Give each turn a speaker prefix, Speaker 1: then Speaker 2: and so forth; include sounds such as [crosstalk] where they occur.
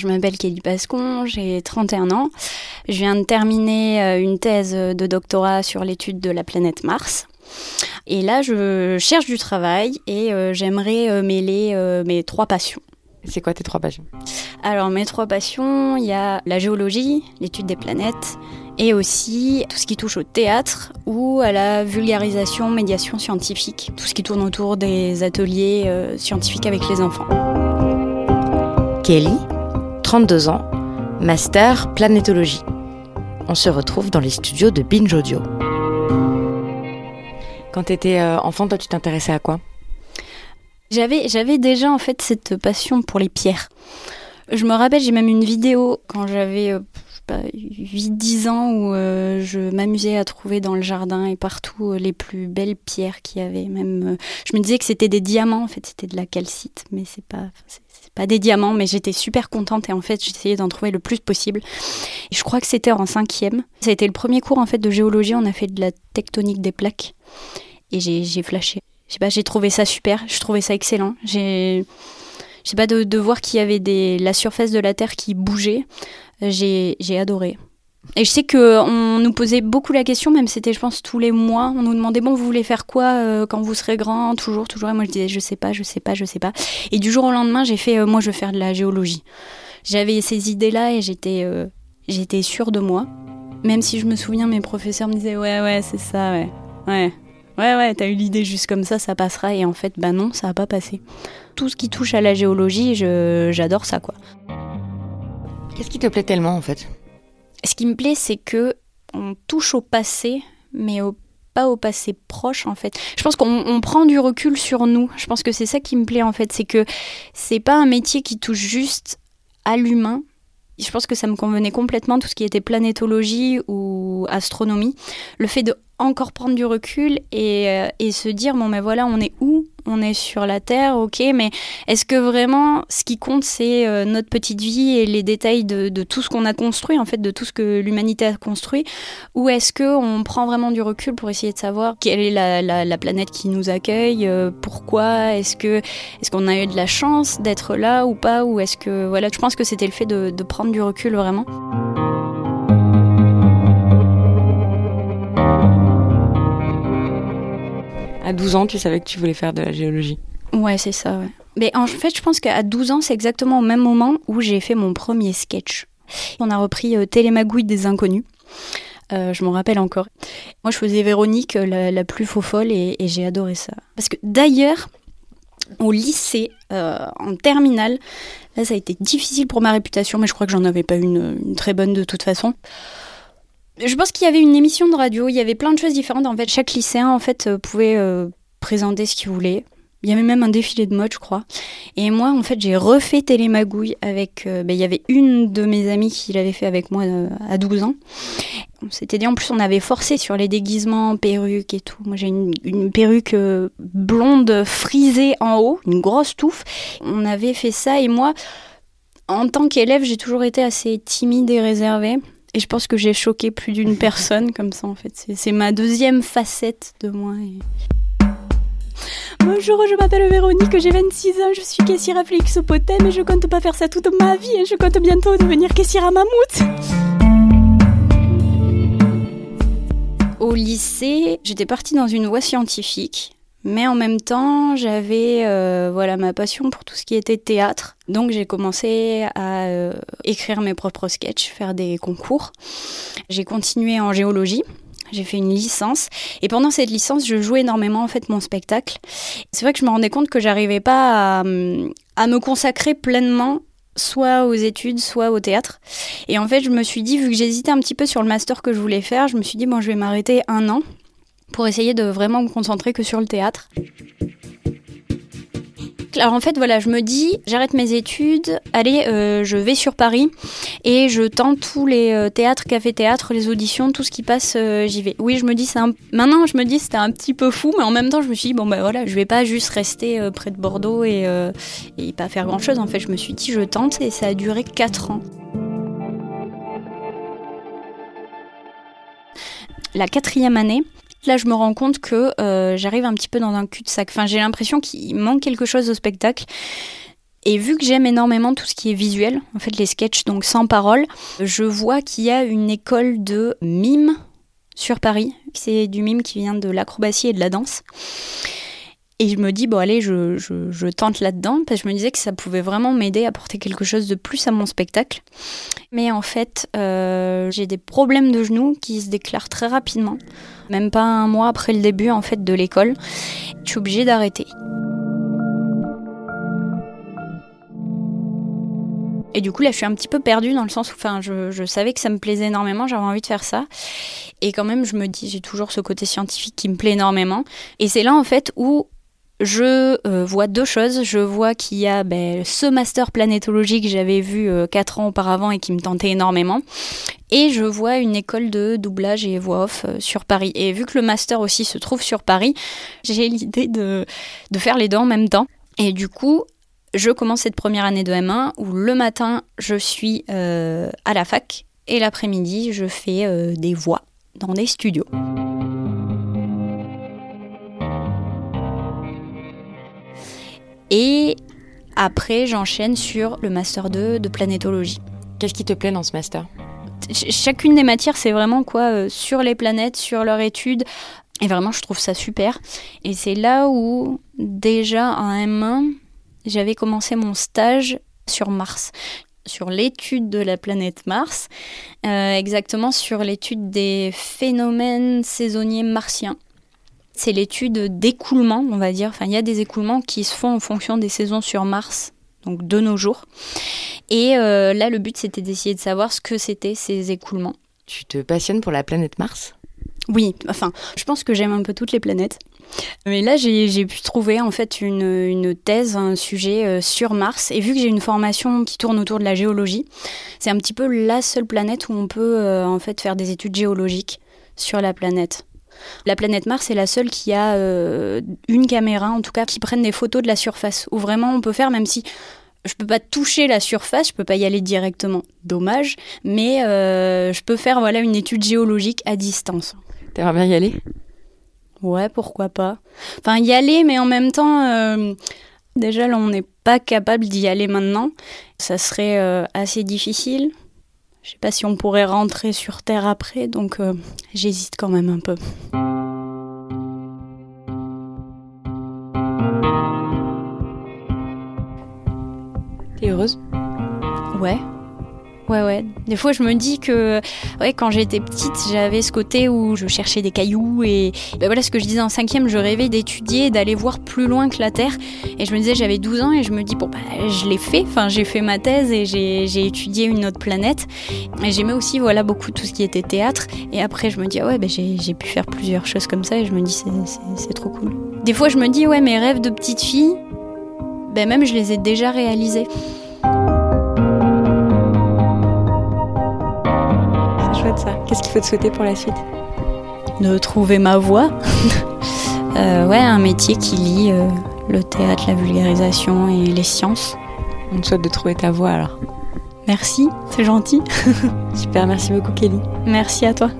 Speaker 1: Je m'appelle Kelly Pascon, j'ai 31 ans. Je viens de terminer euh, une thèse de doctorat sur l'étude de la planète Mars. Et là, je cherche du travail et euh, j'aimerais euh, mêler mes trois passions.
Speaker 2: C'est quoi tes trois passions?
Speaker 1: Alors, mes trois passions, il y a la géologie, l'étude des planètes, et aussi tout ce qui touche au théâtre ou à la vulgarisation, médiation scientifique, tout ce qui tourne autour des ateliers scientifiques avec les enfants.
Speaker 2: Kelly? 32 ans, master planétologie. On se retrouve dans les studios de Binge Audio. Quand tu étais euh, enfant, toi, tu t'intéressais à quoi?
Speaker 1: J'avais, j'avais déjà en fait cette passion pour les pierres. Je me rappelle, j'ai même une vidéo quand j'avais 8-10 ans où euh, je m'amusais à trouver dans le jardin et partout euh, les plus belles pierres qu'il y avait. Même, je me disais que c'était des diamants, en fait, c'était de la calcite, mais c'est pas, pas des diamants, mais j'étais super contente et en fait j'essayais d'en trouver le plus possible. Et je crois que c'était en cinquième. Ça a été le premier cours en fait de géologie. On a fait de la tectonique des plaques et j'ai flashé. Pas, j'ai trouvé ça super. Je trouvais ça excellent. J'ai je sais pas de, voir qu'il y avait des la surface de la terre qui bougeait. J'ai adoré. Et je sais qu'on nous posait beaucoup la question, même c'était, je pense, tous les mois. On nous demandait, bon, vous voulez faire quoi euh, quand vous serez grand? Toujours, toujours. Et moi, je disais, je sais pas, je sais pas, je sais pas. Et du jour au lendemain, j'ai fait, euh, moi, je veux faire de la géologie. J'avais ces idées-là et j'étais, euh, j'étais sûre de moi. Même si je me souviens, mes professeurs me disaient, ouais, ouais, c'est ça, ouais. Ouais. Ouais, ouais, t'as eu l'idée juste comme ça, ça passera. Et en fait, bah non, ça a pas passé. Tout ce qui touche à la géologie, j'adore ça, quoi.
Speaker 2: Qu'est-ce qui te plaît tellement, en fait?
Speaker 1: Ce qui me plaît, c'est que on touche au passé, mais pas au passé proche en fait. Je pense qu'on prend du recul sur nous. Je pense que c'est ça qui me plaît en fait, c'est que c'est pas un métier qui touche juste à l'humain. Je pense que ça me convenait complètement tout ce qui était planétologie ou astronomie. Le fait de encore prendre du recul et, euh, se dire bon mais voilà on est où on est sur la Terre, ok, mais est-ce que vraiment ce qui compte c'est euh, notre petite vie et les détails de, tout ce qu'on a construit, en fait, de tout ce que l'humanité a construit, ou est-ce que on prend vraiment du recul pour essayer de savoir quelle est la, planète qui nous accueille, euh, pourquoi, est-ce que est-ce qu'on a eu de la chance d'être là ou pas, ou est-ce que voilà, je pense que c'était le fait de prendre du recul vraiment.
Speaker 2: À 12 ans, tu savais que tu voulais faire de la géologie
Speaker 1: Ouais, c'est ça, Mais en fait, je pense qu'à 12 ans, c'est exactement au même moment où j'ai fait mon premier sketch. On a repris euh, Télémagouille des Inconnus. Euh, je m'en rappelle encore. Moi, je faisais Véronique, euh, la, plus faux folle, et, j'ai adoré ça. Parce que d'ailleurs, au lycée, en terminale, là, ça a été difficile pour ma réputation, mais je crois que j'en avais pas une, une très bonne de toute façon je pense qu'il y avait une émission de radio, il y avait plein de choses différentes. En fait, chaque lycéen en fait euh, pouvait euh, présenter ce qu'il voulait. Il y avait même un défilé de mode, je crois. Et moi, en fait, j'ai refait Télémagouille avec. Euh, ben, il y avait une de mes amies qui l'avait fait avec moi à 12 ans. On s'était dit, en plus, on avait forcé sur les déguisements, perruques et tout. Moi, j'ai une, une, perruque blonde frisée en haut, une grosse touffe. On avait fait ça et moi, en tant qu'élève, j'ai toujours été assez timide et réservée. Et je pense que j'ai choqué plus d'une [laughs] personne comme ça en fait. C'est ma deuxième facette de moi. Bonjour, je m'appelle Véronique, j'ai 26 ans, je suis caissière à Félix au Potem et je compte pas faire ça toute ma vie et je compte bientôt devenir caissière à Mammouth. Au lycée, j'étais partie dans une voie scientifique mais en même temps, j'avais euh, voilà ma passion pour tout ce qui était théâtre. Donc j'ai commencé à euh, écrire mes propres sketchs, faire des concours. J'ai continué en géologie. J'ai fait une licence et pendant cette licence, je jouais énormément en fait mon spectacle. C'est vrai que je me rendais compte que j'arrivais pas à, à me consacrer pleinement soit aux études, soit au théâtre. Et en fait, je me suis dit, vu que j'hésitais un petit peu sur le master que je voulais faire, je me suis dit, bon, je vais m'arrêter un an pour essayer de vraiment me concentrer que sur le théâtre. Alors en fait, voilà, je me dis, j'arrête mes études, allez, euh, je vais sur Paris et je tente tous les euh, théâtres, cafés-théâtres, les auditions, tout ce qui passe, euh, j'y vais. Oui, je me dis, c'est maintenant je me dis c'était un petit peu fou, mais en même temps je me suis dit, bon ben voilà, je vais pas juste rester près de Bordeaux et, et pas faire grand-chose. En fait, je me suis dit, je tente et ça a duré 4 ans. La quatrième année, Là, je me rends compte que euh, j'arrive un petit peu dans un cul-de-sac. Enfin, j'ai l'impression qu'il manque quelque chose au spectacle. Et vu que j'aime énormément tout ce qui est visuel, en fait les sketchs donc sans parole, je vois qu'il y a une école de mime sur Paris. C'est du mime qui vient de l'acrobatie et de la danse. Et je me dis, bon allez, je, tente là-dedans, parce que je me disais que ça pouvait vraiment m'aider à apporter quelque chose de plus à mon spectacle. Mais en fait, euh, j'ai des problèmes de genoux qui se déclarent très rapidement. Même pas un mois après le début en fait de l'école. Je suis obligée d'arrêter. Et du coup, là, je suis un petit peu perdue dans le sens où enfin, je, je savais que ça me plaisait énormément, j'avais envie de faire ça. Et quand même, je me dis, j'ai toujours ce côté scientifique qui me plaît énormément. Et c'est là, en fait, où je euh, vois deux choses. Je vois qu'il y a ben, ce master planétologie que j'avais vu euh, quatre ans auparavant et qui me tentait énormément. Et je vois une école de doublage et voix off euh, sur Paris. Et vu que le master aussi se trouve sur Paris, j'ai [laughs] l'idée de, de faire les deux en même temps. Et du coup, je commence cette première année de M1 où le matin, je suis à la fac et l'après-midi, je fais des voix dans des studios. Et après, j'enchaîne sur le master 2 de planétologie.
Speaker 2: Qu'est-ce qui te plaît dans ce master?
Speaker 1: Chacune des matières, c'est vraiment quoi euh, sur les planètes, sur leur étude. Et vraiment, je trouve ça super. Et c'est là où, déjà en M1, j'avais commencé mon stage sur Mars sur l'étude de la planète Mars, euh, exactement sur l'étude des phénomènes saisonniers martiens c'est l'étude d'écoulement, on va dire. Enfin, il y a des écoulements qui se font en fonction des saisons sur Mars, donc de nos jours. Et euh, là, le but, c'était d'essayer de savoir ce que c'était ces écoulements.
Speaker 2: Tu te passionnes pour la planète Mars?
Speaker 1: Oui, enfin, je pense que j'aime un peu toutes les planètes. Mais là, j'ai pu trouver en fait une, thèse, un sujet euh, sur Mars. Et vu que j'ai une formation qui tourne autour de la géologie, c'est un petit peu la seule planète où on peut euh, en fait faire des études géologiques sur la planète. La planète Mars est la seule qui a euh, une caméra, en tout cas, qui prenne des photos de la surface, où vraiment on peut faire, même si je peux pas toucher la surface, je peux pas y aller directement, dommage, mais euh, je peux faire voilà une étude géologique à distance.
Speaker 2: T'aimerais bien y aller?
Speaker 1: Ouais, pourquoi pas. Enfin, y aller, mais en même temps, euh, déjà là, on n'est pas capable d'y aller maintenant. Ça serait assez difficile. Je sais pas si on pourrait rentrer sur Terre après, donc euh, j'hésite quand même un peu.
Speaker 2: T'es heureuse?
Speaker 1: Ouais. Ouais, ouais. Des fois, je me dis que, ouais, quand j'étais petite, j'avais ce côté où je cherchais des cailloux et, ben voilà ce que je disais en cinquième, je rêvais d'étudier, d'aller voir plus loin que la Terre. Et je me disais, j'avais 12 ans et je me dis, bon, bah, je l'ai fait. Enfin, j'ai fait ma thèse et j'ai étudié une autre planète. Et j'aimais aussi, voilà, beaucoup tout ce qui était théâtre. Et après, je me dis, ah ouais, ben, j'ai pu faire plusieurs choses comme ça et je me dis, c'est trop cool. Des fois, je me dis, ouais, mes rêves de petite fille, ben, même je les ai déjà réalisés.
Speaker 2: Qu'est-ce qu'il faut te souhaiter pour la suite?
Speaker 1: De trouver ma voie. [laughs] Euh, ouais, un métier qui lie euh, le théâtre, la vulgarisation et les sciences.
Speaker 2: On te souhaite de trouver ta voie alors.
Speaker 1: Merci, c'est gentil. [laughs]
Speaker 2: Super, merci beaucoup Kelly.
Speaker 1: Merci à toi.